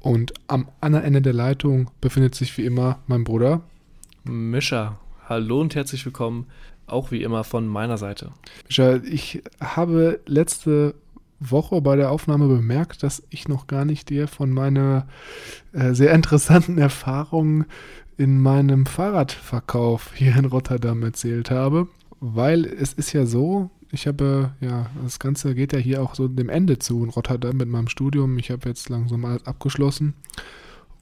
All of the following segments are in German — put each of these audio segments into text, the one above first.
und am anderen Ende der Leitung befindet sich wie immer mein Bruder. Mischa, hallo und herzlich willkommen, auch wie immer von meiner Seite. Mischa, ich habe letzte Woche bei der Aufnahme bemerkt, dass ich noch gar nicht dir von meiner äh, sehr interessanten Erfahrung in meinem Fahrradverkauf hier in Rotterdam erzählt habe weil es ist ja so, ich habe, ja, das Ganze geht ja hier auch so dem Ende zu in Rotterdam mit meinem Studium. Ich habe jetzt langsam alles abgeschlossen.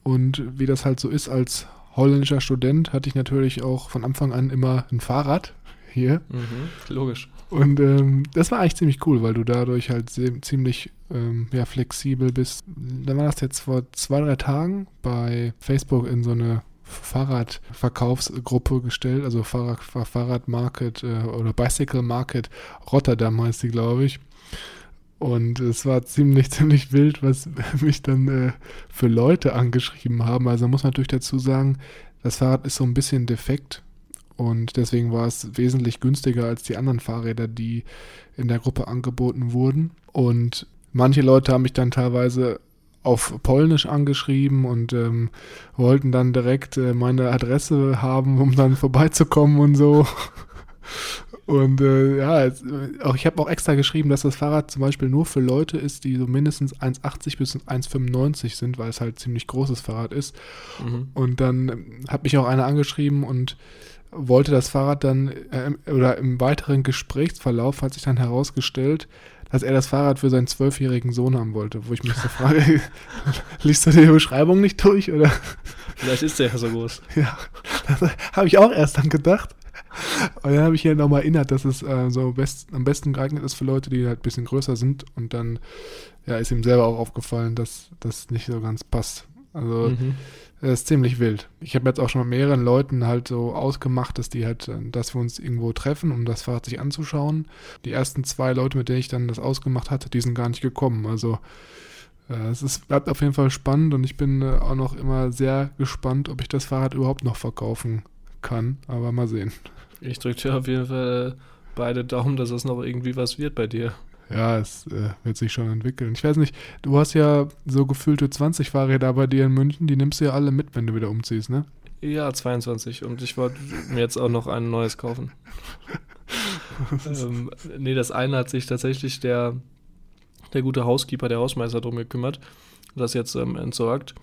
Und wie das halt so ist als holländischer Student, hatte ich natürlich auch von Anfang an immer ein Fahrrad hier. Mhm, logisch. Und ähm, das war eigentlich ziemlich cool, weil du dadurch halt ziemlich ähm, ja, flexibel bist. Dann war das jetzt vor zwei, drei Tagen bei Facebook in so eine Fahrradverkaufsgruppe gestellt, also Fahrrad, Fahrradmarket äh, oder Bicycle Market Rotterdam heißt die, glaube ich. Und es war ziemlich, ziemlich wild, was mich dann äh, für Leute angeschrieben haben. Also muss man natürlich dazu sagen, das Fahrrad ist so ein bisschen defekt und deswegen war es wesentlich günstiger als die anderen Fahrräder, die in der Gruppe angeboten wurden. Und manche Leute haben mich dann teilweise auf Polnisch angeschrieben und ähm, wollten dann direkt äh, meine Adresse haben, um dann vorbeizukommen und so. Und äh, ja, jetzt, auch ich habe auch extra geschrieben, dass das Fahrrad zum Beispiel nur für Leute ist, die so mindestens 1,80 bis 1,95 sind, weil es halt ziemlich großes Fahrrad ist. Mhm. Und dann hat mich auch einer angeschrieben und wollte das Fahrrad dann, äh, oder im weiteren Gesprächsverlauf hat sich dann herausgestellt, dass er das Fahrrad für seinen zwölfjährigen Sohn haben wollte, wo ich mich so frage, liest du die Beschreibung nicht durch oder? Vielleicht ist der ja so groß. Ja, das habe ich auch erst dann gedacht. Und dann habe ich hier nochmal erinnert, dass es äh, so best, am besten geeignet ist für Leute, die halt ein bisschen größer sind. Und dann ja, ist ihm selber auch aufgefallen, dass das nicht so ganz passt. Also mhm. Das ist ziemlich wild. Ich habe jetzt auch schon mit mehreren Leuten halt so ausgemacht, dass die halt, äh, dass wir uns irgendwo treffen, um das Fahrrad sich anzuschauen. Die ersten zwei Leute, mit denen ich dann das ausgemacht hatte, die sind gar nicht gekommen. Also äh, es ist, bleibt auf jeden Fall spannend und ich bin äh, auch noch immer sehr gespannt, ob ich das Fahrrad überhaupt noch verkaufen kann. Aber mal sehen. Ich drücke dir auf jeden Fall beide Daumen, dass es noch irgendwie was wird bei dir ja, es äh, wird sich schon entwickeln. Ich weiß nicht, du hast ja so gefühlte 20 Fahrräder bei dir in München, die nimmst du ja alle mit, wenn du wieder umziehst, ne? Ja, 22 und ich wollte mir jetzt auch noch ein neues kaufen. ähm, nee, das eine hat sich tatsächlich der, der gute Housekeeper, der Hausmeister drum gekümmert, das jetzt ähm, entsorgt.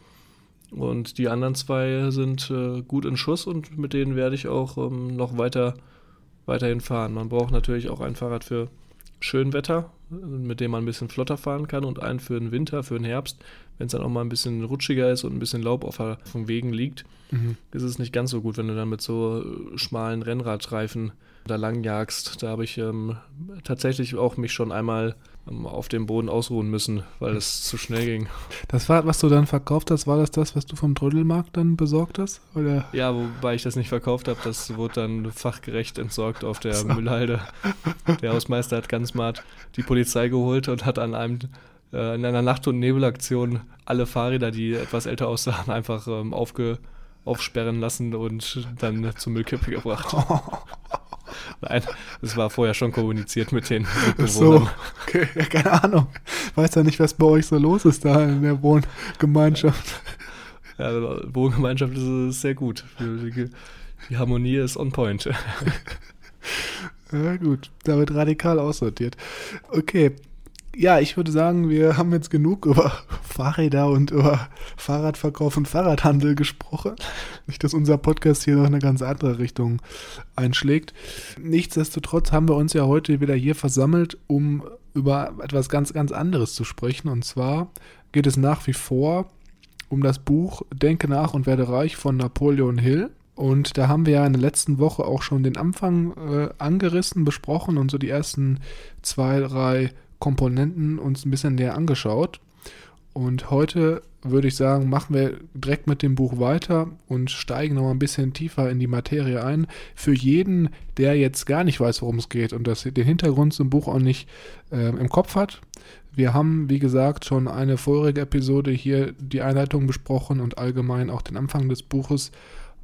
Und die anderen zwei sind äh, gut in Schuss und mit denen werde ich auch ähm, noch weiter, weiterhin fahren. Man braucht natürlich auch ein Fahrrad für Schönwetter, mit dem man ein bisschen flotter fahren kann und einen für den Winter, für den Herbst, wenn es dann auch mal ein bisschen rutschiger ist und ein bisschen Laub auf den Wegen liegt, mhm. ist es nicht ganz so gut, wenn du dann mit so schmalen Rennradreifen da lang jagst. Da habe ich ähm, tatsächlich auch mich schon einmal auf dem Boden ausruhen müssen, weil es zu schnell ging. Das Fahrrad, was du dann verkauft hast, war das das, was du vom Trödelmarkt dann besorgt hast? Oder? Ja, wobei ich das nicht verkauft habe, das wurde dann fachgerecht entsorgt auf der so. Müllhalde. Der Hausmeister hat ganz smart die Polizei geholt und hat an einem äh, in einer Nacht- und Nebelaktion alle Fahrräder, die etwas älter aussahen, einfach ähm, aufge aufsperren lassen und dann zur Müllkippe gebracht. Nein, das war vorher schon kommuniziert mit den Mitbewohnern. So, okay, ja, keine Ahnung. Weiß ja nicht, was bei euch so los ist da in der Wohngemeinschaft. Ja, Wohngemeinschaft ist sehr gut. Die, die Harmonie ist on point. Ja, gut, da wird radikal aussortiert. Okay, Ja, ich würde sagen, wir haben jetzt genug über Fahrräder und über Fahrradverkauf und Fahrradhandel gesprochen. Nicht, dass unser Podcast hier noch eine ganz andere Richtung einschlägt. Nichtsdestotrotz haben wir uns ja heute wieder hier versammelt, um über etwas ganz, ganz anderes zu sprechen. Und zwar geht es nach wie vor um das Buch Denke nach und werde reich von Napoleon Hill. Und da haben wir ja in der letzten Woche auch schon den Anfang äh, angerissen, besprochen und so die ersten zwei, drei Komponenten uns ein bisschen näher angeschaut. Und heute würde ich sagen, machen wir direkt mit dem Buch weiter und steigen noch ein bisschen tiefer in die Materie ein. Für jeden, der jetzt gar nicht weiß, worum es geht und das, den Hintergrund zum Buch auch nicht äh, im Kopf hat. Wir haben, wie gesagt, schon eine vorige Episode hier die Einleitung besprochen und allgemein auch den Anfang des Buches.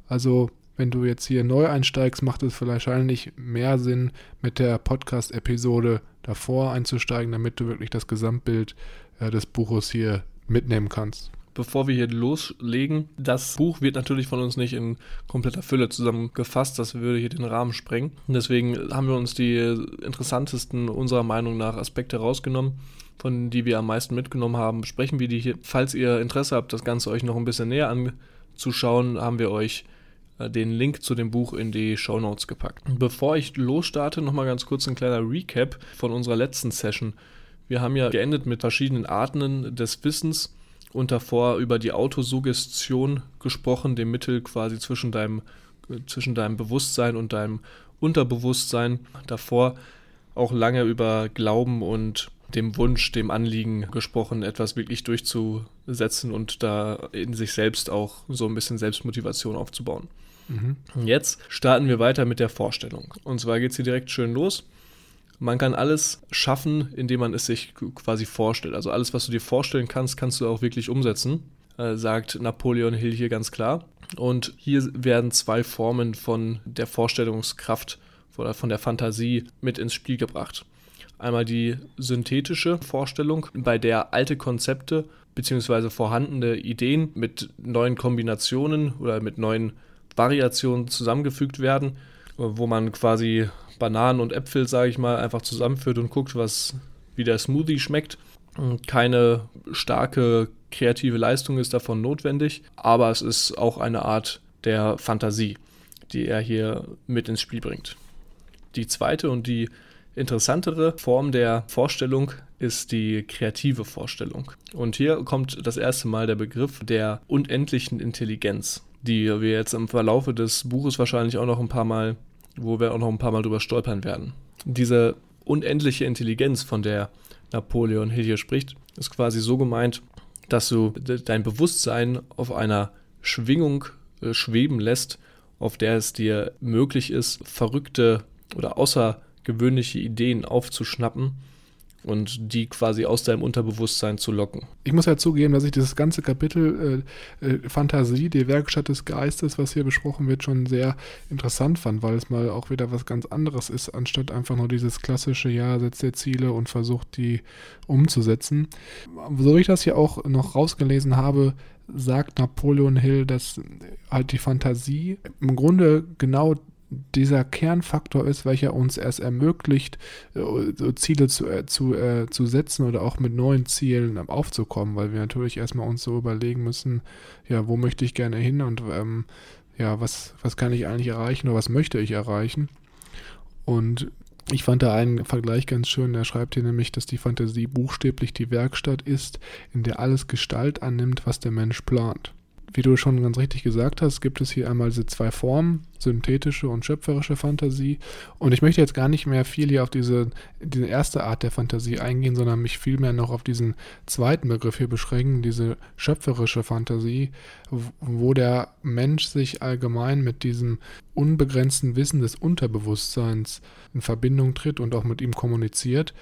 Also wenn du jetzt hier neu einsteigst, macht es wahrscheinlich mehr Sinn, mit der Podcast-Episode davor einzusteigen, damit du wirklich das Gesamtbild äh, des Buches hier mitnehmen kannst. Bevor wir hier loslegen, das Buch wird natürlich von uns nicht in kompletter Fülle zusammengefasst, das würde hier den Rahmen sprengen. Deswegen haben wir uns die interessantesten unserer Meinung nach Aspekte rausgenommen, von die wir am meisten mitgenommen haben. Besprechen wir die hier. Falls ihr Interesse habt, das Ganze euch noch ein bisschen näher anzuschauen, haben wir euch den Link zu dem Buch in die Show Notes gepackt. Bevor ich lossstarte, nochmal ganz kurz ein kleiner Recap von unserer letzten Session. Wir haben ja geendet mit verschiedenen Arten des Wissens und davor über die Autosuggestion gesprochen, dem Mittel quasi zwischen deinem, äh, zwischen deinem Bewusstsein und deinem Unterbewusstsein. Davor auch lange über Glauben und dem Wunsch, dem Anliegen gesprochen, etwas wirklich durchzusetzen und da in sich selbst auch so ein bisschen Selbstmotivation aufzubauen. Mhm. Jetzt starten wir weiter mit der Vorstellung. Und zwar geht es hier direkt schön los. Man kann alles schaffen, indem man es sich quasi vorstellt. Also alles, was du dir vorstellen kannst, kannst du auch wirklich umsetzen, äh, sagt Napoleon Hill hier ganz klar. Und hier werden zwei Formen von der Vorstellungskraft oder von der Fantasie mit ins Spiel gebracht. Einmal die synthetische Vorstellung, bei der alte Konzepte bzw. vorhandene Ideen mit neuen Kombinationen oder mit neuen Variationen zusammengefügt werden, wo man quasi Bananen und Äpfel, sage ich mal, einfach zusammenführt und guckt, was wie der Smoothie schmeckt. Keine starke kreative Leistung ist davon notwendig, aber es ist auch eine Art der Fantasie, die er hier mit ins Spiel bringt. Die zweite und die interessantere Form der Vorstellung ist die kreative Vorstellung. Und hier kommt das erste Mal der Begriff der unendlichen Intelligenz, die wir jetzt im Verlaufe des Buches wahrscheinlich auch noch ein paar Mal, wo wir auch noch ein paar Mal drüber stolpern werden. Diese unendliche Intelligenz, von der Napoleon Hill hier spricht, ist quasi so gemeint, dass du dein Bewusstsein auf einer Schwingung äh, schweben lässt, auf der es dir möglich ist, verrückte oder außer gewöhnliche Ideen aufzuschnappen und die quasi aus deinem Unterbewusstsein zu locken. Ich muss ja zugeben, dass ich dieses ganze Kapitel äh, äh, Fantasie, die Werkstatt des Geistes, was hier besprochen wird, schon sehr interessant fand, weil es mal auch wieder was ganz anderes ist, anstatt einfach nur dieses klassische, ja, setzt dir Ziele und versucht die umzusetzen. So wie ich das hier auch noch rausgelesen habe, sagt Napoleon Hill, dass halt die Fantasie im Grunde genau dieser Kernfaktor ist, welcher uns erst ermöglicht, äh, Ziele zu, äh, zu, äh, zu setzen oder auch mit neuen Zielen aufzukommen, weil wir natürlich erstmal uns so überlegen müssen, ja, wo möchte ich gerne hin und ähm, ja, was, was kann ich eigentlich erreichen oder was möchte ich erreichen. Und ich fand da einen Vergleich ganz schön, der schreibt hier nämlich, dass die Fantasie buchstäblich die Werkstatt ist, in der alles Gestalt annimmt, was der Mensch plant wie du schon ganz richtig gesagt hast, gibt es hier einmal diese zwei Formen, synthetische und schöpferische Fantasie. Und ich möchte jetzt gar nicht mehr viel hier auf diese, diese erste Art der Fantasie eingehen, sondern mich vielmehr noch auf diesen zweiten Begriff hier beschränken, diese schöpferische Fantasie, wo der Mensch sich allgemein mit diesem unbegrenzten Wissen des Unterbewusstseins in Verbindung tritt und auch mit ihm kommuniziert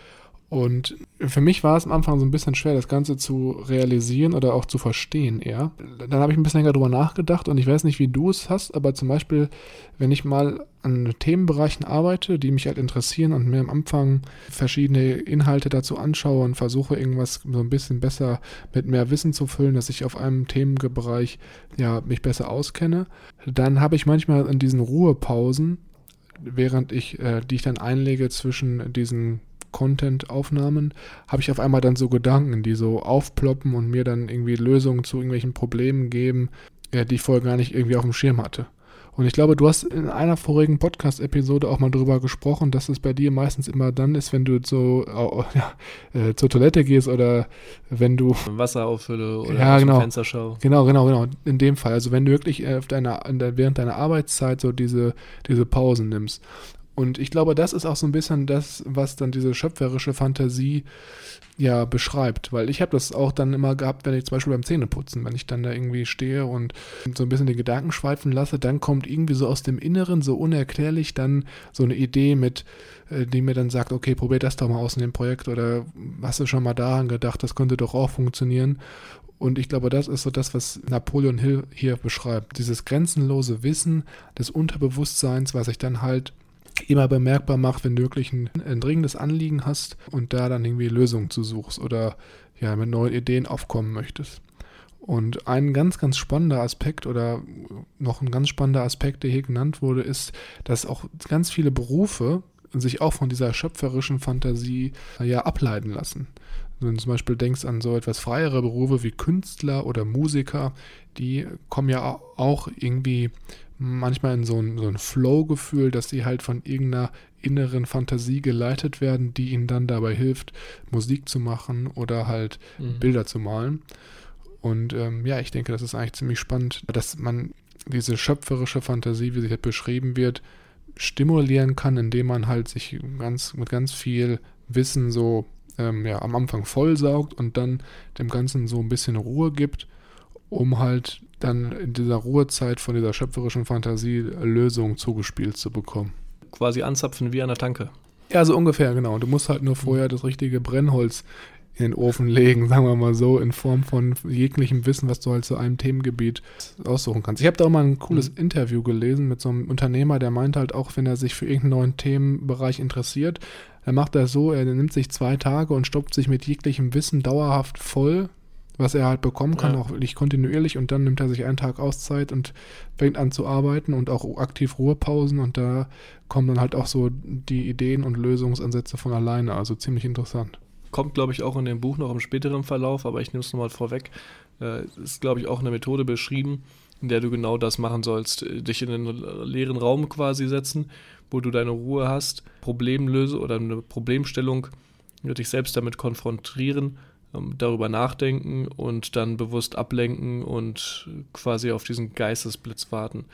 und für mich war es am Anfang so ein bisschen schwer, das Ganze zu realisieren oder auch zu verstehen eher. Dann habe ich ein bisschen länger drüber nachgedacht und ich weiß nicht, wie du es hast, aber zum Beispiel, wenn ich mal an Themenbereichen arbeite, die mich halt interessieren und mir am Anfang verschiedene Inhalte dazu anschaue und versuche irgendwas so ein bisschen besser mit mehr Wissen zu füllen, dass ich auf einem Themenbereich ja mich besser auskenne, dann habe ich manchmal in diesen Ruhepausen während ich, äh, die ich dann einlege zwischen diesen Content-Aufnahmen, habe ich auf einmal dann so Gedanken, die so aufploppen und mir dann irgendwie Lösungen zu irgendwelchen Problemen geben, ja, die ich vorher gar nicht irgendwie auf dem Schirm hatte. Und ich glaube, du hast in einer vorigen Podcast-Episode auch mal darüber gesprochen, dass es bei dir meistens immer dann ist, wenn du so ja, äh, zur Toilette gehst oder wenn du Wasser auffülle oder ja, genau, Fenster schau. Genau, genau, genau. In dem Fall. Also wenn du wirklich auf deiner, während deiner Arbeitszeit so diese, diese Pausen nimmst. Und ich glaube, das ist auch so ein bisschen das, was dann diese schöpferische Fantasie ja beschreibt. Weil ich habe das auch dann immer gehabt, wenn ich zum Beispiel beim Zähneputzen, wenn ich dann da irgendwie stehe und so ein bisschen die Gedanken schweifen lasse, dann kommt irgendwie so aus dem Inneren so unerklärlich dann so eine Idee mit, äh, die mir dann sagt, okay, probier das doch mal aus in dem Projekt oder hast du schon mal daran gedacht, das könnte doch auch funktionieren. Und ich glaube, das ist so das, was Napoleon Hill hier beschreibt. Dieses grenzenlose Wissen des Unterbewusstseins, was sich dann halt immer bemerkbar macht, wenn du wirklich ein, ein dringendes Anliegen hast und da dann irgendwie Lösungen zu suchst oder ja, mit neuen Ideen aufkommen möchtest. Und ein ganz, ganz spannender Aspekt oder noch ein ganz spannender Aspekt, der hier genannt wurde, ist, dass auch ganz viele Berufe sich auch von dieser schöpferischen Fantasie ja ableiten lassen. Wenn du zum Beispiel denkst an so etwas freiere Berufe wie Künstler oder Musiker, die kommen ja auch irgendwie manchmal in so ein, so ein Flow-Gefühl, dass sie halt von irgendeiner inneren Fantasie geleitet werden, die ihnen dann dabei hilft, Musik zu machen oder halt mhm. Bilder zu malen. Und ähm, ja, ich denke, das ist eigentlich ziemlich spannend, dass man diese schöpferische Fantasie, wie sie halt beschrieben wird, stimulieren kann, indem man halt sich ganz, mit ganz viel Wissen so ähm, ja, am Anfang vollsaugt und dann dem Ganzen so ein bisschen Ruhe gibt, um halt dann in dieser Ruhezeit von dieser schöpferischen Fantasie Lösungen zugespielt zu bekommen. Quasi anzapfen wie an der Tanke. Ja, so ungefähr, genau. Du musst halt nur vorher das richtige Brennholz in den Ofen legen, sagen wir mal so, in Form von jeglichem Wissen, was du halt zu einem Themengebiet aussuchen kannst. Ich habe da auch mal ein cooles mhm. Interview gelesen mit so einem Unternehmer, der meint halt auch, wenn er sich für irgendeinen neuen Themenbereich interessiert, dann macht er so, er nimmt sich zwei Tage und stoppt sich mit jeglichem Wissen dauerhaft voll was er halt bekommen kann, ja. auch wirklich kontinuierlich und dann nimmt er sich einen Tag Auszeit und fängt an zu arbeiten und auch aktiv Ruhepausen und da kommen dann halt auch so die Ideen und Lösungsansätze von alleine, also ziemlich interessant. Kommt, glaube ich, auch in dem Buch noch im späteren Verlauf, aber ich nehme es nochmal vorweg. Äh, ist, glaube ich, auch eine Methode beschrieben, in der du genau das machen sollst. Äh, dich in einen leeren Raum quasi setzen, wo du deine Ruhe hast, Problemlöse oder eine Problemstellung, dich selbst damit konfrontieren darüber nachdenken und dann bewusst ablenken und quasi auf diesen Geistesblitz warten.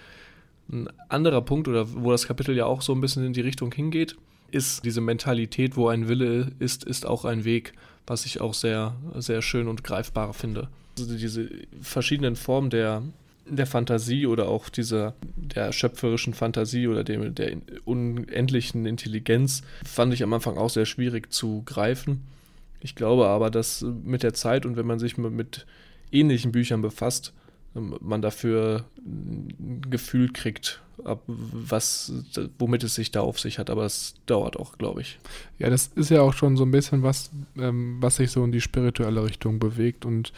Ein anderer Punkt, oder wo das Kapitel ja auch so ein bisschen in die Richtung hingeht, ist diese Mentalität, wo ein Wille ist, ist auch ein Weg, was ich auch sehr, sehr schön und greifbar finde. Also diese verschiedenen Formen der, der Fantasie oder auch dieser der schöpferischen Fantasie oder dem, der unendlichen Intelligenz fand ich am Anfang auch sehr schwierig zu greifen. Ich glaube aber, dass mit der Zeit und wenn man sich mit ähnlichen Büchern befasst, ähm, man dafür ein Gefühl kriegt, was, womit es sich da auf sich hat. Aber es dauert auch, glaube ich. Ja, das ist ja auch schon so ein bisschen was, ähm, was sich so in die spirituelle Richtung bewegt. Und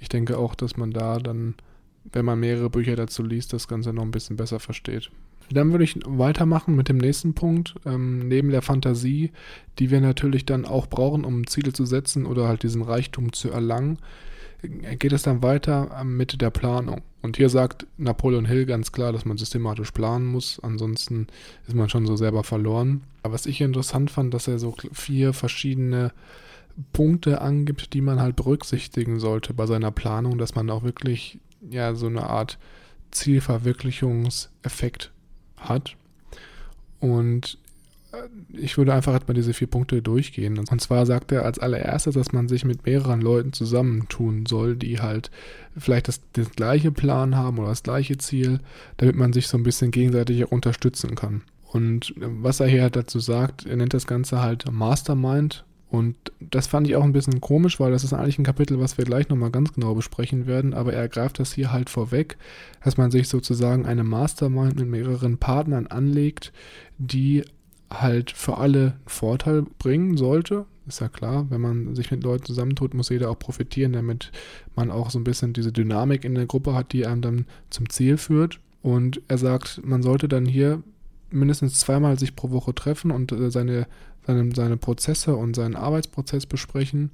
ich denke auch, dass man da dann, wenn man mehrere Bücher dazu liest, das Ganze noch ein bisschen besser versteht. Dann würde ich weitermachen mit dem nächsten Punkt. Ähm, neben der Fantasie, die wir natürlich dann auch brauchen, um Ziele zu setzen oder halt diesen Reichtum zu erlangen, geht es dann weiter ähm, mit der Planung. Und hier sagt Napoleon Hill ganz klar, dass man systematisch planen muss, ansonsten ist man schon so selber verloren. Aber was ich interessant fand, dass er so vier verschiedene Punkte angibt, die man halt berücksichtigen sollte bei seiner Planung, dass man auch wirklich ja so eine Art Zielverwirklichungseffekt hat. Und äh, ich würde einfach mal diese vier Punkte durchgehen. Und zwar sagt er als allererstes, dass man sich mit mehreren Leuten zusammentun soll, die halt vielleicht das, das gleiche Plan haben oder das gleiche Ziel, damit man sich so ein bisschen gegenseitig auch unterstützen kann. Und was er hier dazu sagt, er nennt das Ganze halt Mastermind und das fand ich auch ein bisschen komisch, weil das ist eigentlich ein Kapitel, was wir gleich nochmal ganz genau besprechen werden, aber er greift das hier halt vorweg, dass man sich sozusagen eine Mastermind mit mehreren Partnern anlegt, die halt für alle Vorteil bringen sollte. Ist ja klar, wenn man sich mit Leuten zusammentut, muss jeder auch profitieren, damit man auch so ein bisschen diese Dynamik in der Gruppe hat, die einem dann zum Ziel führt. Und er sagt, man sollte dann hier mindestens zweimal sich pro Woche treffen und äh, seine seine, seine Prozesse und seinen Arbeitsprozess besprechen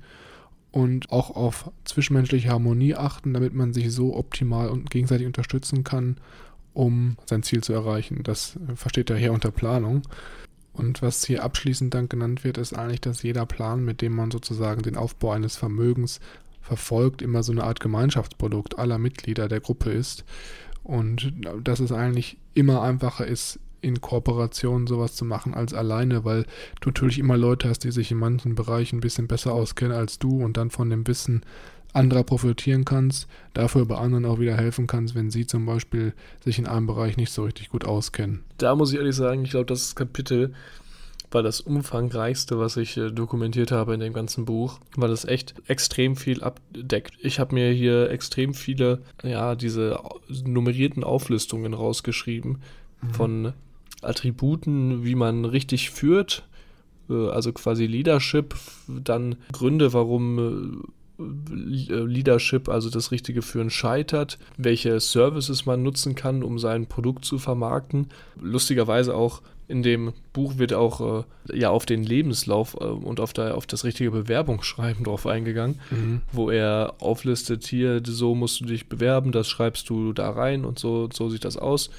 und auch auf zwischenmenschliche Harmonie achten, damit man sich so optimal und gegenseitig unterstützen kann, um sein Ziel zu erreichen. Das versteht er hier unter Planung. Und was hier abschließend dann genannt wird, ist eigentlich, dass jeder Plan, mit dem man sozusagen den Aufbau eines Vermögens verfolgt, immer so eine Art Gemeinschaftsprodukt aller Mitglieder der Gruppe ist. Und dass es eigentlich immer einfacher ist, in Kooperation sowas zu machen als alleine, weil du natürlich immer Leute hast, die sich in manchen Bereichen ein bisschen besser auskennen als du und dann von dem Wissen anderer profitieren kannst, dafür bei anderen auch wieder helfen kannst, wenn sie zum Beispiel sich in einem Bereich nicht so richtig gut auskennen. Da muss ich ehrlich sagen, ich glaube, das Kapitel war das umfangreichste, was ich äh, dokumentiert habe in dem ganzen Buch, weil es echt extrem viel abdeckt. Ich habe mir hier extrem viele, ja, diese nummerierten Auflistungen rausgeschrieben mhm. von Attributen, wie man richtig führt, äh, also quasi Leadership, dann Gründe, warum äh, Leadership, also das richtige Führen, scheitert, welche Services man nutzen kann, um sein Produkt zu vermarkten. Lustigerweise auch in dem Buch wird auch äh, ja auf den Lebenslauf äh, und auf, der, auf das richtige Bewerbungsschreiben drauf eingegangen, mhm. wo er auflistet, hier, so musst du dich bewerben, das schreibst du da rein und so, so sieht das aus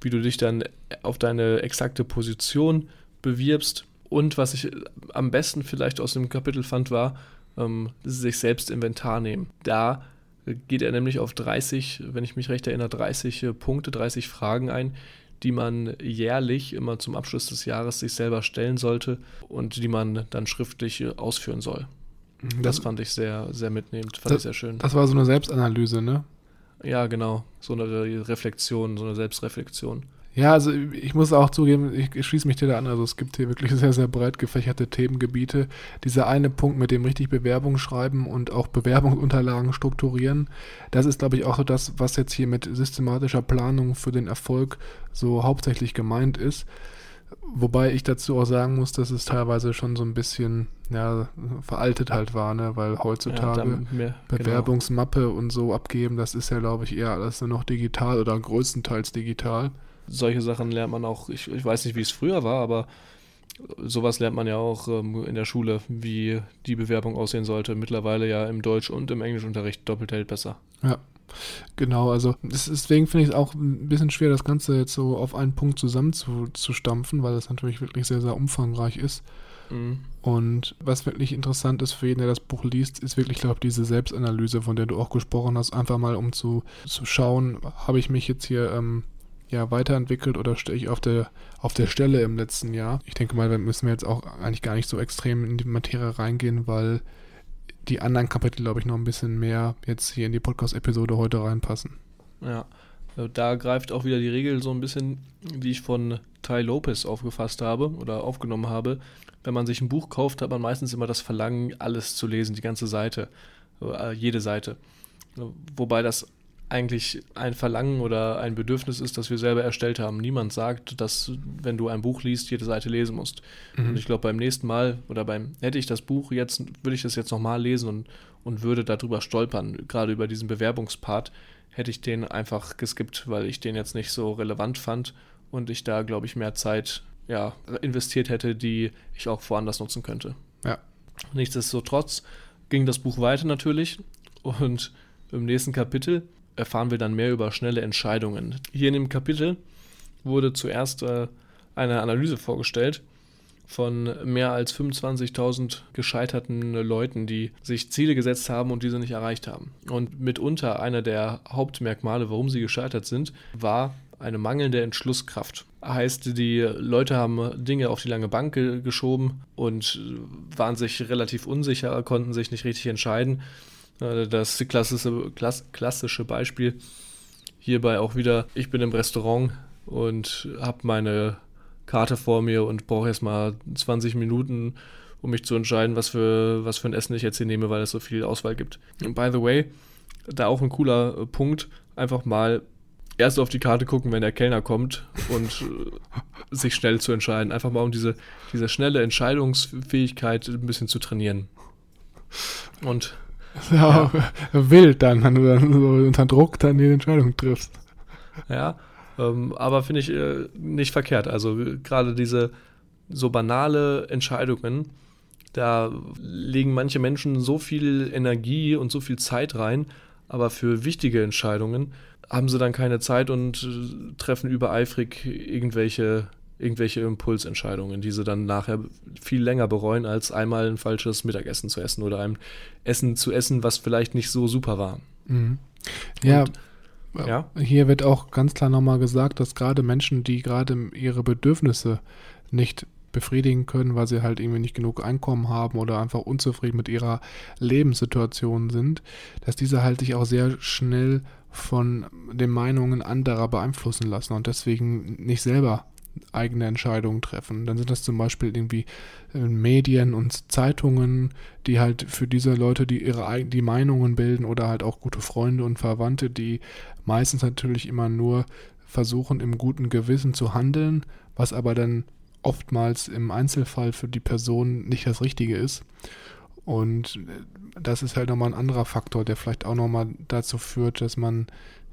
wie du dich dann auf deine exakte Position bewirbst. Und was ich am besten vielleicht aus dem Kapitel fand, war, ähm, sich selbst Inventar nehmen. Da geht er nämlich auf 30, wenn ich mich recht erinnere, 30 äh, Punkte, 30 Fragen ein, die man jährlich immer zum Abschluss des Jahres sich selber stellen sollte und die man dann schriftlich äh, ausführen soll. Mhm. Das, das fand ich sehr, sehr mitnehmend, fand das, ich sehr schön. Das war so eine Selbstanalyse, ne? Ja, genau. So eine Reflexion, so eine Selbstreflexion. Ja, also ich muss auch zugeben, ich schließe mich dir da an. Also es gibt hier wirklich sehr, sehr breit gefächerte Themengebiete. Dieser eine Punkt mit dem richtig Bewerbung schreiben und auch Bewerbungsunterlagen strukturieren, das ist, glaube ich, auch so das, was jetzt hier mit systematischer Planung für den Erfolg so hauptsächlich gemeint ist. Wobei ich dazu auch sagen muss, dass es teilweise schon so ein bisschen ja, veraltet halt war, ne? weil heutzutage ja, mehr, genau. Bewerbungsmappe genau. und so abgeben, das ist ja, glaube ich, eher alles nur noch digital oder größtenteils digital. Solche Sachen lernt man auch, ich, ich weiß nicht, wie es früher war, aber sowas lernt man ja auch ähm, in der Schule, wie die Bewerbung aussehen sollte. Mittlerweile ja im Deutsch- und im Englischunterricht doppelt hält besser. Ja, Genau, also deswegen finde ich es auch ein bisschen schwer, das Ganze jetzt so auf einen Punkt zusammenzustampfen, weil das natürlich wirklich sehr, sehr umfangreich ist. Mhm. Und was wirklich interessant ist für jeden, der das Buch liest, ist wirklich, glaube ich, diese Selbstanalyse, von der du auch gesprochen hast, einfach mal um zu, zu schauen, habe ich mich jetzt hier ähm, ja, weiterentwickelt oder stehe ich auf der, auf der Stelle im letzten Jahr? Ich denke mal, da müssen wir jetzt auch eigentlich gar nicht so extrem in die Materie reingehen, weil die anderen Kapitel, glaube ich, noch ein bisschen mehr jetzt hier in die Podcast-Episode heute reinpassen. Ja, äh, da greift auch wieder die Regel so ein bisschen, die ich von Ty Lopez aufgefasst habe oder aufgenommen habe. Wenn man sich ein Buch kauft, hat man meistens immer das Verlangen, alles zu lesen, die ganze Seite, äh, jede Seite. Wobei das eigentlich ein Verlangen oder ein Bedürfnis ist, das wir selber erstellt haben. Niemand sagt, dass, wenn du ein Buch liest, jede Seite lesen musst. Mhm. Und ich glaube, beim nächsten Mal oder beim, hätte ich das Buch jetzt, würde ich das jetzt nochmal lesen und, und würde darüber stolpern, gerade über diesen Bewerbungspart, hätte ich den einfach geskippt, weil ich den jetzt nicht so relevant fand und ich da, glaube ich, mehr Zeit ja, investiert hätte, die ich auch woanders nutzen könnte. Ja. Nichtsdestotrotz ging das Buch weiter natürlich und im nächsten Kapitel erfahren wir dann mehr über schnelle Entscheidungen. Hier in dem Kapitel wurde zuerst äh, eine Analyse vorgestellt von mehr als 25.000 gescheiterten Leuten, die sich Ziele gesetzt haben und diese nicht erreicht haben. Und mitunter einer der Hauptmerkmale, warum sie gescheitert sind, war eine mangelnde Entschlusskraft. Heißt, die Leute haben Dinge auf die lange Bank ge geschoben und waren sich relativ unsicher, konnten sich nicht richtig entscheiden das klassische, klassische Beispiel hierbei auch wieder, ich bin im Restaurant und habe meine Karte vor mir und brauche erstmal 20 Minuten, um mich zu entscheiden, was für, was für ein Essen ich jetzt hier nehme, weil es so viel Auswahl gibt. Und by the way, da auch ein cooler äh, Punkt, einfach mal erst auf die Karte gucken, wenn der Kellner kommt und äh, sich schnell zu entscheiden. Einfach mal um diese, diese schnelle Entscheidungsfähigkeit ein bisschen zu trainieren. Und ja, ja. wild dann, wenn du dann so unter Druck dann die Entscheidung triffst. Ja, ähm, aber finde ich äh, nicht verkehrt. Also gerade diese so banale Entscheidungen, da legen manche Menschen so viel Energie und so viel Zeit rein, aber für wichtige Entscheidungen haben sie dann keine Zeit und äh, treffen übereifrig irgendwelche, irgendwelche Impulsentscheidungen, die sie dann nachher viel länger bereuen, als einmal ein falsches Mittagessen zu essen oder ein Essen zu essen, was vielleicht nicht so super war. Mhm. Ja, Und- ja. Hier wird auch ganz klar nochmal gesagt, dass gerade Menschen, die gerade ihre Bedürfnisse nicht befriedigen können, weil sie halt irgendwie nicht genug Einkommen haben oder einfach unzufrieden mit ihrer Lebenssituation sind, dass diese halt sich auch sehr schnell von den Meinungen anderer beeinflussen lassen und deswegen nicht selber eigene Entscheidungen treffen. Dann sind das zum Beispiel irgendwie äh, Medien und Zeitungen, die halt für diese Leute, die ihre die Meinungen bilden oder halt auch gute Freunde und Verwandte, die meistens natürlich immer nur versuchen, im guten Gewissen zu handeln, was aber dann oftmals im Einzelfall für die Person nicht das Richtige ist. Und äh, das ist halt nochmal ein anderer Faktor, der vielleicht auch nochmal dazu führt, dass man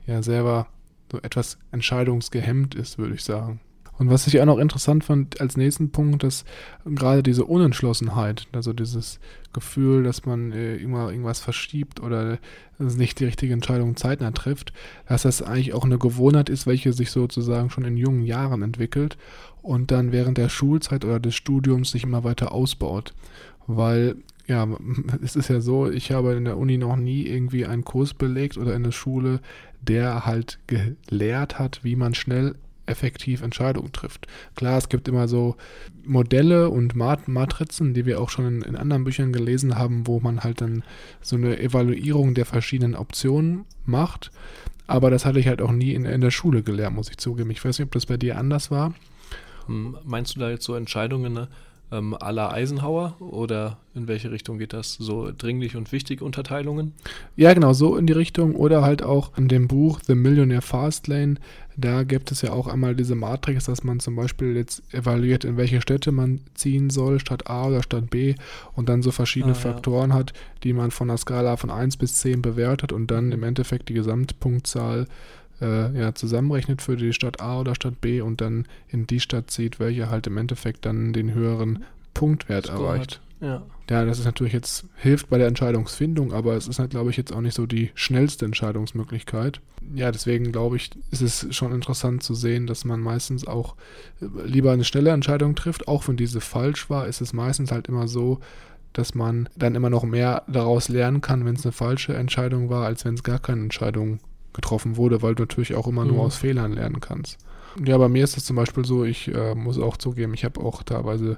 ja selber so etwas entscheidungsgehemmt ist, würde ich sagen. Und was ich auch noch interessant fand als nächsten Punkt, dass gerade diese Unentschlossenheit, also dieses Gefühl, dass man äh, immer irgendwas verschiebt oder nicht die richtige Entscheidung zeitnah trifft, dass das eigentlich auch eine Gewohnheit ist, welche sich sozusagen schon in jungen Jahren entwickelt und dann während der Schulzeit oder des Studiums sich immer weiter ausbaut. Weil, ja, es ist ja so, ich habe in der Uni noch nie irgendwie einen Kurs belegt oder in der Schule, der halt gelehrt hat, wie man schnell effektiv Entscheidungen trifft. Klar, es gibt immer so Modelle und Mat Matrizen, die wir auch schon in, in, anderen Büchern gelesen haben, wo man halt dann so eine Evaluierung der verschiedenen Optionen macht. Aber das hatte ich halt auch nie in, in der Schule gelernt, muss ich zugeben. Ich weiß nicht, ob das bei dir anders war. Hm, Meinst du da jetzt so Entscheidungen ne, ähm, la Eisenhower oder in welche Richtung geht das? So dringlich und wichtig Unterteilungen? Ja, genau, so in die Richtung. Oder halt auch in dem Buch The Millionaire Fastlane. Da gibt es ja auch einmal diese Matrix, dass man zum Beispiel jetzt evaluiert, in welche Städte man ziehen soll, Stadt A oder Stadt B und dann so verschiedene Ah, ja. Faktoren hat, die man von der Skala von 1 bis 10 bewertet und dann im Endeffekt die Gesamtpunktzahl äh, ja, zusammenrechnet für die Stadt A oder Stadt B und dann in die Stadt zieht, welche halt im Endeffekt dann den höheren Punktwert Score erreicht. hat. Ja. Ja, das ist natürlich jetzt, hilft bei der Entscheidungsfindung, aber es ist halt, glaube ich, jetzt auch nicht so die schnellste Entscheidungsmöglichkeit. Ja, deswegen glaube ich, ist es schon interessant zu sehen, dass man meistens auch äh, lieber eine schnelle Entscheidung trifft. Auch wenn diese falsch war, ist es meistens halt immer so, dass man dann immer noch mehr daraus lernen kann, wenn es eine falsche Entscheidung war, als wenn es gar keine Entscheidung getroffen wurde, weil du natürlich auch immer nur Mhm. aus Fehlern lernen kannst. Ja, bei mir ist es zum Beispiel so, ich äh, muss auch zugeben, ich habe auch teilweise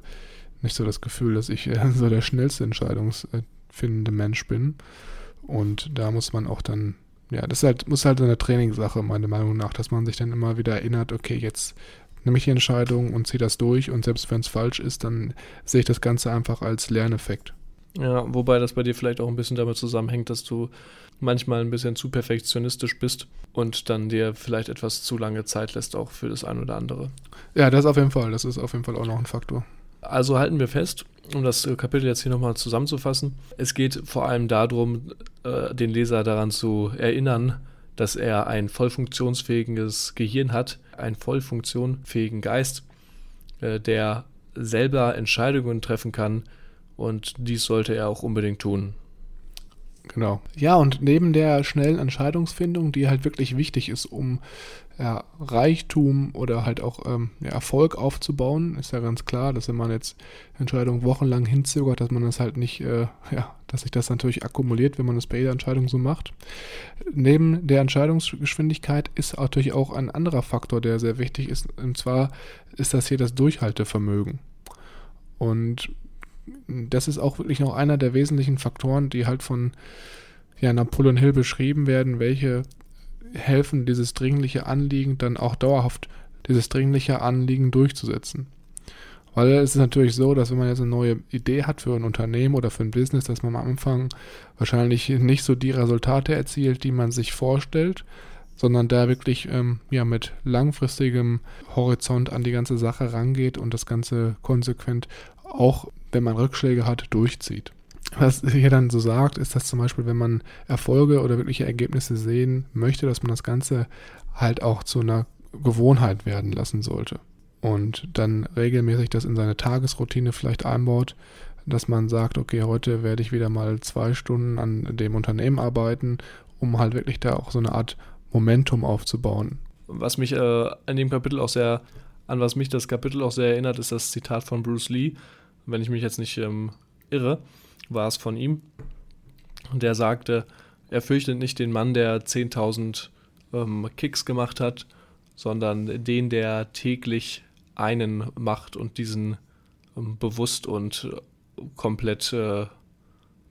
nicht so das Gefühl, dass ich äh, so der schnellste entscheidungsfindende Mensch bin. Und da muss man auch dann, ja, das ist halt, muss halt eine Trainingssache, meiner Meinung nach, dass man sich dann immer wieder erinnert, okay, jetzt nehme ich die Entscheidung und ziehe das durch und selbst wenn es falsch ist, dann sehe ich das Ganze einfach als Lerneffekt. Ja, wobei das bei dir vielleicht auch ein bisschen damit zusammenhängt, dass du manchmal ein bisschen zu perfektionistisch bist und dann dir vielleicht etwas zu lange Zeit lässt, auch für das ein oder andere. Ja, das auf jeden Fall, das ist auf jeden Fall auch noch ein Faktor. Also halten wir fest, um das äh, Kapitel jetzt hier nochmal zusammenzufassen, es geht vor allem darum, äh, den Leser daran zu erinnern, dass er ein voll funktionsfähiges Gehirn hat, einen voll funktionsfähigen Geist, äh, der selber Entscheidungen treffen kann und dies sollte er auch unbedingt tun. Genau. Ja, und neben der schnellen Entscheidungsfindung, die halt wirklich wichtig ist, um ja, Reichtum oder halt auch ähm, ja, Erfolg aufzubauen, ist ja ganz klar, dass wenn man jetzt Entscheidungen wochenlang hinzögert, dass man das halt nicht, äh, ja, dass sich das natürlich akkumuliert, wenn man das bei jeder Entscheidung so macht. Neben der Entscheidungsgeschwindigkeit ist natürlich auch ein anderer Faktor, der sehr wichtig ist, und zwar ist das hier das Durchhaltevermögen. Und das ist auch wirklich noch einer der wesentlichen Faktoren, die halt von ja, Napoleon Hill beschrieben werden, welche helfen, dieses dringliche Anliegen dann auch dauerhaft, dieses dringliche Anliegen durchzusetzen. Weil es ist natürlich so, dass wenn man jetzt eine neue Idee hat für ein Unternehmen oder für ein Business, dass man am Anfang wahrscheinlich nicht so die Resultate erzielt, die man sich vorstellt, sondern da wirklich ähm, ja, mit langfristigem Horizont an die ganze Sache rangeht und das Ganze konsequent auch wenn man Rückschläge hat, durchzieht. Was hier dann so sagt, ist, dass zum Beispiel, wenn man Erfolge oder wirkliche Ergebnisse sehen möchte, dass man das Ganze halt auch zu einer Gewohnheit werden lassen sollte. und dann regelmäßig das in seine Tagesroutine vielleicht einbaut, dass man sagt, okay, heute werde ich wieder mal zwei Stunden an dem Unternehmen arbeiten, um halt wirklich da auch so eine Art Momentum aufzubauen. Was mich äh, an dem Kapitel auch sehr, an was mich das Kapitel auch sehr erinnert, ist das Zitat von Bruce Lee. Wenn ich mich jetzt nicht ähm, irre, war es von ihm. Der sagte, er fürchtet nicht den Mann, der 10.000 ähm, Kicks gemacht hat, sondern den, der täglich einen macht und diesen ähm, bewusst und äh, komplett äh,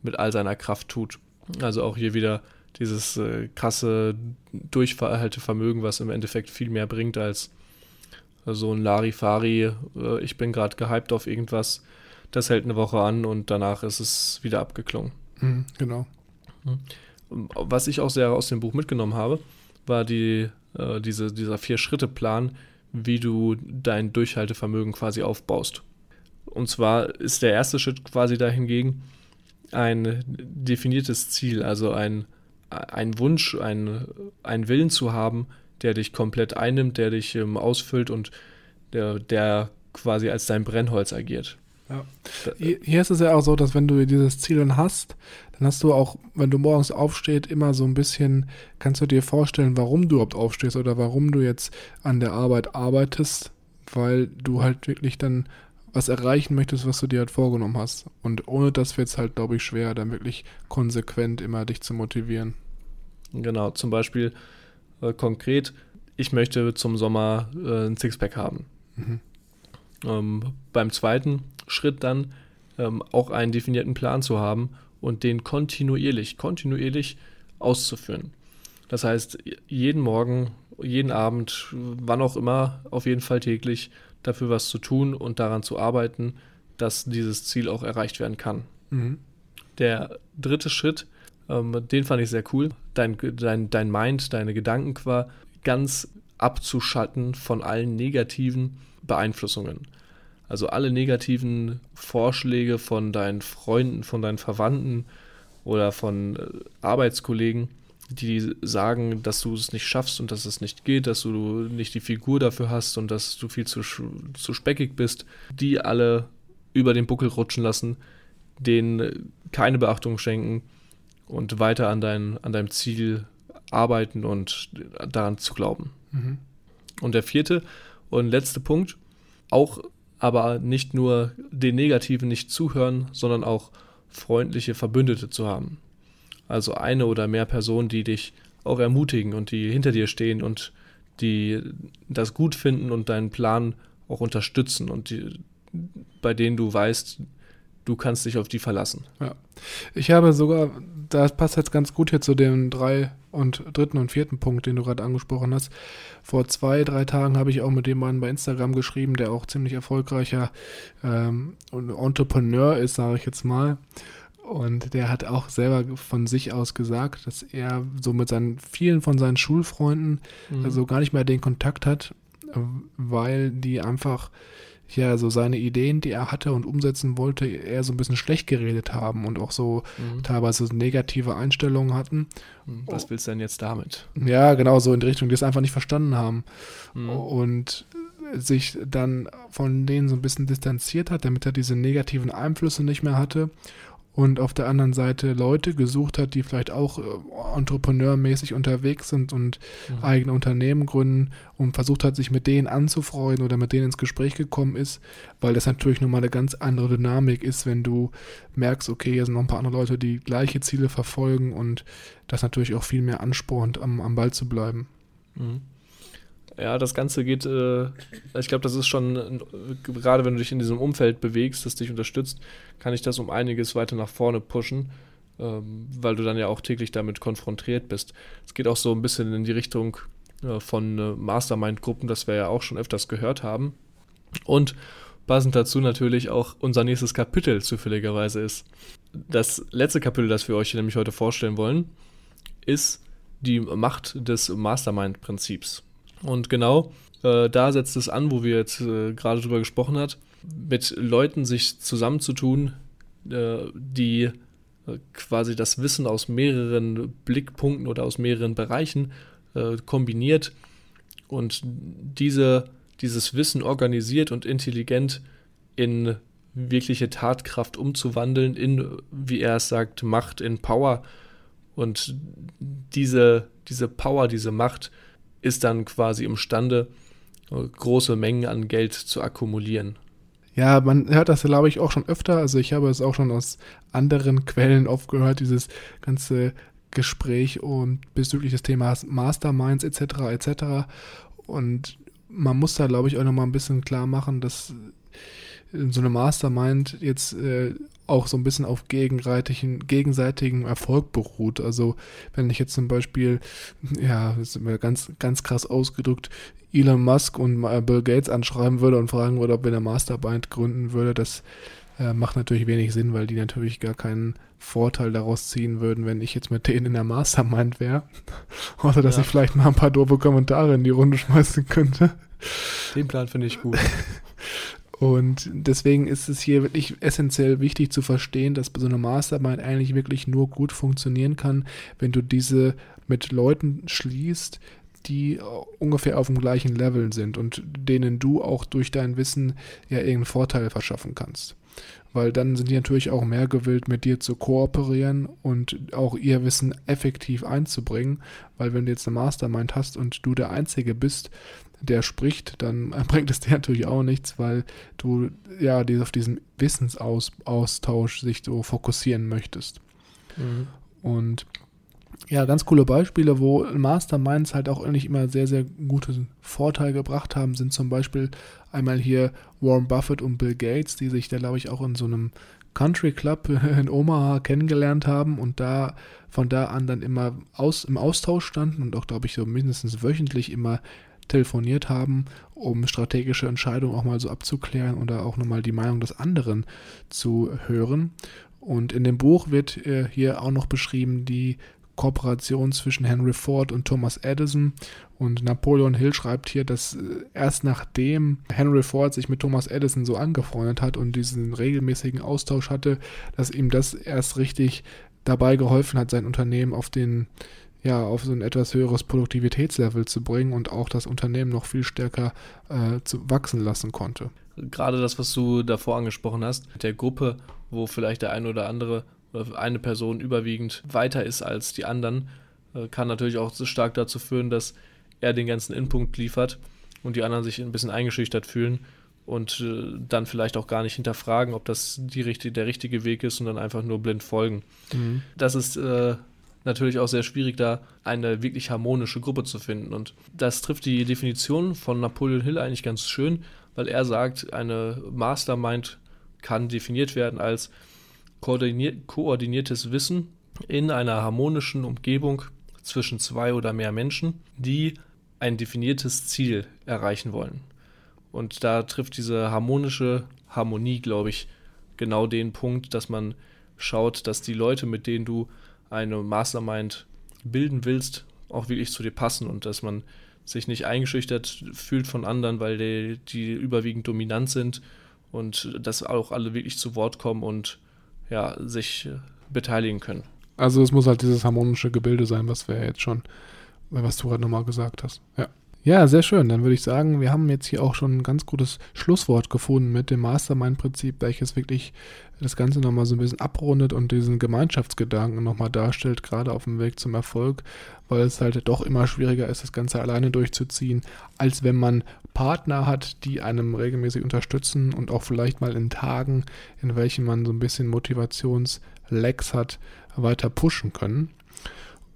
mit all seiner Kraft tut. Also auch hier wieder dieses äh, krasse Durchhaltevermögen, was im Endeffekt viel mehr bringt als so ein Larifari, äh, ich bin gerade gehypt auf irgendwas, das hält eine Woche an und danach ist es wieder abgeklungen. Mhm, genau. Mhm. Was ich auch sehr aus dem Buch mitgenommen habe, war die, äh, diese, dieser Vier-Schritte-Plan, wie du dein Durchhaltevermögen quasi aufbaust. Und zwar ist der erste Schritt quasi dahingegen ein definiertes Ziel, also ein, ein Wunsch, ein, ein Willen zu haben, der dich komplett einnimmt, der dich ähm, ausfüllt und der, der quasi als dein Brennholz agiert. Ja. Hier ist es ja auch so, dass wenn du dieses Ziel dann hast, dann hast du auch, wenn du morgens aufstehst, immer so ein bisschen, kannst du dir vorstellen, warum du überhaupt aufstehst oder warum du jetzt an der Arbeit arbeitest, weil du halt wirklich dann was erreichen möchtest, was du dir halt vorgenommen hast. Und ohne das wird es halt, glaube ich, schwer, dann wirklich konsequent immer dich zu motivieren. Genau, zum Beispiel äh, konkret, ich möchte zum Sommer äh, ein Sixpack haben. Mhm. Ähm, beim zweiten Schritt dann ähm, auch einen definierten Plan zu haben und den kontinuierlich, kontinuierlich auszuführen. Das heißt, jeden Morgen, jeden Abend, wann auch immer, auf jeden Fall täglich dafür was zu tun und daran zu arbeiten, dass dieses Ziel auch erreicht werden kann. Mhm. Der dritte Schritt, ähm, den fand ich sehr cool, dein, dein, dein Mind, deine Gedanken qua ganz abzuschalten von allen negativen Beeinflussungen. Also alle negativen Vorschläge von deinen Freunden, von deinen Verwandten oder von äh, Arbeitskollegen, die sagen, dass du es nicht schaffst und dass es nicht geht, dass du nicht die Figur dafür hast und dass du viel zu, zu speckig bist, die alle über den Buckel rutschen lassen, denen keine Beachtung schenken und weiter an, dein, an deinem Ziel arbeiten und daran zu glauben. Mhm. Und der vierte und letzte Punkt, auch aber nicht nur den Negativen nicht zuhören, sondern auch freundliche Verbündete zu haben. Also eine oder mehr Personen, die dich auch ermutigen und die hinter dir stehen und die das gut finden und deinen Plan auch unterstützen und die, bei denen du weißt, du kannst dich auf die verlassen. Ja. Ich habe sogar, das passt jetzt ganz gut hier zu dem drei und dritten und vierten Punkt, den du gerade angesprochen hast. Vor zwei, drei Tagen habe ich auch mit dem Mann bei Instagram geschrieben, der auch ziemlich erfolgreicher ähm, Entrepreneur ist, sage ich jetzt mal. Und der hat auch selber von sich aus gesagt, dass er so mit seinen vielen von seinen Schulfreunden mhm. also gar nicht mehr den Kontakt hat, weil die einfach ja so seine Ideen, die er hatte und umsetzen wollte, eher so ein bisschen schlecht geredet haben und auch so mhm. teilweise negative Einstellungen hatten. Mhm. Was willst du denn jetzt damit? Ja, genau, so in die Richtung, die es einfach nicht verstanden haben. Mhm. Und sich dann von denen so ein bisschen distanziert hat, damit er diese negativen Einflüsse nicht mehr hatte und auf der anderen Seite Leute gesucht hat, die vielleicht auch äh, entrepreneurmäßig unterwegs sind und mhm. eigene Unternehmen gründen und versucht hat, sich mit denen anzufreuen oder mit denen ins Gespräch gekommen ist, weil das natürlich nochmal eine ganz andere Dynamik ist, wenn du merkst, okay, hier sind noch ein paar andere Leute, die gleiche Ziele verfolgen und das natürlich auch viel mehr anspornt, am, am Ball zu bleiben. Mhm. Ja, das Ganze geht, äh, ich glaube, das ist schon, gerade wenn du dich in diesem Umfeld bewegst, das dich unterstützt, kann ich das um einiges weiter nach vorne pushen, ähm, weil du dann ja auch täglich damit konfrontiert bist. Es geht auch so ein bisschen in die Richtung äh, von äh, Mastermind-Gruppen, das wir ja auch schon öfters gehört haben. Und passend dazu natürlich auch unser nächstes Kapitel zufälligerweise ist. Das letzte Kapitel, das wir euch nämlich heute vorstellen wollen, ist die Macht des Mastermind-Prinzips. Und genau äh, da setzt es an, wo wir jetzt äh, gerade drüber gesprochen hat, mit Leuten sich zusammenzutun, äh, die äh, quasi das Wissen aus mehreren Blickpunkten oder aus mehreren Bereichen äh, kombiniert und diese dieses Wissen organisiert und intelligent in wirkliche Tatkraft umzuwandeln, in, wie er es sagt, Macht, in Power. Und diese, diese Power, diese Macht ist dann quasi imstande, große Mengen an Geld zu akkumulieren. Ja, man hört das, glaube ich, auch schon öfter. Also ich habe es auch schon aus anderen Quellen oft gehört, dieses ganze Gespräch und bezüglich des Themas Masterminds etc. etc. Und man muss da, glaube ich, auch nochmal ein bisschen klar machen, dass so eine Mastermind jetzt äh, auch so ein bisschen auf gegenseitigen, gegenseitigen Erfolg beruht. Also wenn ich jetzt zum Beispiel, ja, das ist mir ganz, ganz krass ausgedrückt, Elon Musk und Bill Gates anschreiben würde und fragen würde, ob wir eine Mastermind gründen würde, das äh, macht natürlich wenig Sinn, weil die natürlich gar keinen Vorteil daraus ziehen würden, wenn ich jetzt mit denen in der Mastermind wäre. Außer, dass ja. ich vielleicht mal ein paar doofe Kommentare in die Runde schmeißen könnte. Den Plan finde ich gut. Und deswegen ist es hier wirklich essentiell wichtig zu verstehen, dass so eine Mastermind eigentlich wirklich nur gut funktionieren kann, wenn du diese mit Leuten schließt, die ungefähr auf dem gleichen Level sind und denen du auch durch dein Wissen ja irgendeinen Vorteil verschaffen kannst. Weil dann sind die natürlich auch mehr gewillt, mit dir zu kooperieren und auch ihr Wissen effektiv einzubringen. Weil wenn du jetzt eine Mastermind hast und du der Einzige bist, der spricht, dann bringt es dir natürlich auch nichts, weil du ja auf diesen Wissensaustausch sich so fokussieren möchtest. Mhm. Und ja, ganz coole Beispiele, wo Masterminds halt auch eigentlich immer sehr, sehr gute Vorteile gebracht haben, sind zum Beispiel einmal hier Warren Buffett und Bill Gates, die sich da, glaube ich, auch in so einem Country Club in Omaha kennengelernt haben und da von da an dann immer aus, im Austausch standen und auch, glaube ich, so mindestens wöchentlich immer telefoniert haben, um strategische Entscheidungen auch mal so abzuklären oder auch nochmal die Meinung des anderen zu hören. Und in dem Buch wird äh, hier auch noch beschrieben die Kooperation zwischen Henry Ford und Thomas Edison. Und Napoleon Hill schreibt hier, dass äh, erst nachdem Henry Ford sich mit Thomas Edison so angefreundet hat und diesen regelmäßigen Austausch hatte, dass ihm das erst richtig dabei geholfen hat, sein Unternehmen auf den ja, auf so ein etwas höheres Produktivitätslevel zu bringen und auch das Unternehmen noch viel stärker äh, zu wachsen lassen konnte. Gerade das, was du davor angesprochen hast, der Gruppe, wo vielleicht der eine oder andere eine Person überwiegend weiter ist als die anderen, äh, kann natürlich auch stark dazu führen, dass er den ganzen Inpunkt liefert und die anderen sich ein bisschen eingeschüchtert fühlen und äh, dann vielleicht auch gar nicht hinterfragen, ob das die, der richtige Weg ist und dann einfach nur blind folgen. Mhm. Das ist äh, natürlich auch sehr schwierig, da eine wirklich harmonische Gruppe zu finden. Und das trifft die Definition von Napoleon Hill eigentlich ganz schön, weil er sagt, eine Mastermind kann definiert werden als koordiniertes Wissen in einer harmonischen Umgebung zwischen zwei oder mehr Menschen, die ein definiertes Ziel erreichen wollen. Und da trifft diese harmonische Harmonie, glaube ich, genau den Punkt, dass man schaut, dass die Leute, mit denen du eine Mastermind bilden willst, auch wirklich zu dir passen und dass man sich nicht eingeschüchtert fühlt von anderen, weil die, die überwiegend dominant sind und dass auch alle wirklich zu Wort kommen und ja, sich beteiligen können. Also es muss halt dieses harmonische Gebilde sein, was wir jetzt schon, was du gerade nochmal gesagt hast. Ja. Ja, sehr schön. Dann würde ich sagen, wir haben jetzt hier auch schon ein ganz gutes Schlusswort gefunden mit dem Mastermind-Prinzip, welches wirklich das Ganze nochmal so ein bisschen abrundet und diesen Gemeinschaftsgedanken nochmal darstellt, gerade auf dem Weg zum Erfolg, weil es halt doch immer schwieriger ist, das Ganze alleine durchzuziehen, als wenn man Partner hat, die einem regelmäßig unterstützen und auch vielleicht mal in Tagen, in welchen man so ein bisschen Motivationslecks hat, weiter pushen können.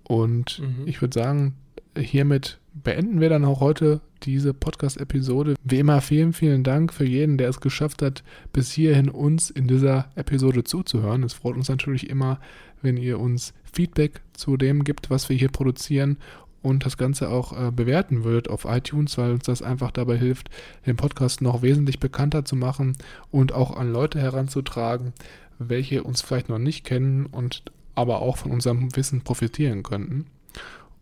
Und mhm. ich würde sagen, hiermit beenden wir dann auch heute diese Podcast-Episode. Wie immer vielen, vielen Dank für jeden, der es geschafft hat, bis hierhin uns in dieser Episode zuzuhören. Es freut uns natürlich immer, wenn ihr uns Feedback zu dem gibt, was wir hier produzieren und das Ganze auch äh, bewerten würdet auf iTunes, weil uns das einfach dabei hilft, den Podcast noch wesentlich bekannter zu machen und auch an Leute heranzutragen, welche uns vielleicht noch nicht kennen und aber auch von unserem Wissen profitieren könnten.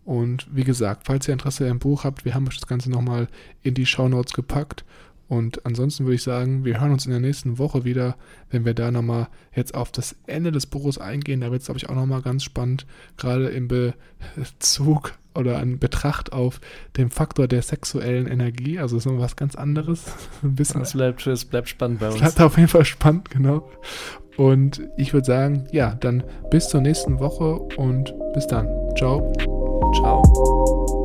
Und wie gesagt, falls ihr Interesse am Buch habt, wir haben euch das Ganze nochmal in die Show Notes gepackt. Und ansonsten würde ich sagen, wir hören uns in der nächsten Woche wieder, wenn wir da nochmal jetzt auf das Ende des Buches eingehen. Da wird es, glaube ich, auch nochmal ganz spannend, gerade im Bezug oder an Betracht auf den Faktor der sexuellen Energie. Also ist noch was ganz anderes. Ein bisschen. Es bleibt, es bleibt spannend bei uns. Es bleibt auf jeden Fall spannend, genau. Und ich würde sagen, ja, dann bis zur nächsten Woche und bis dann. Ciao. Ciao.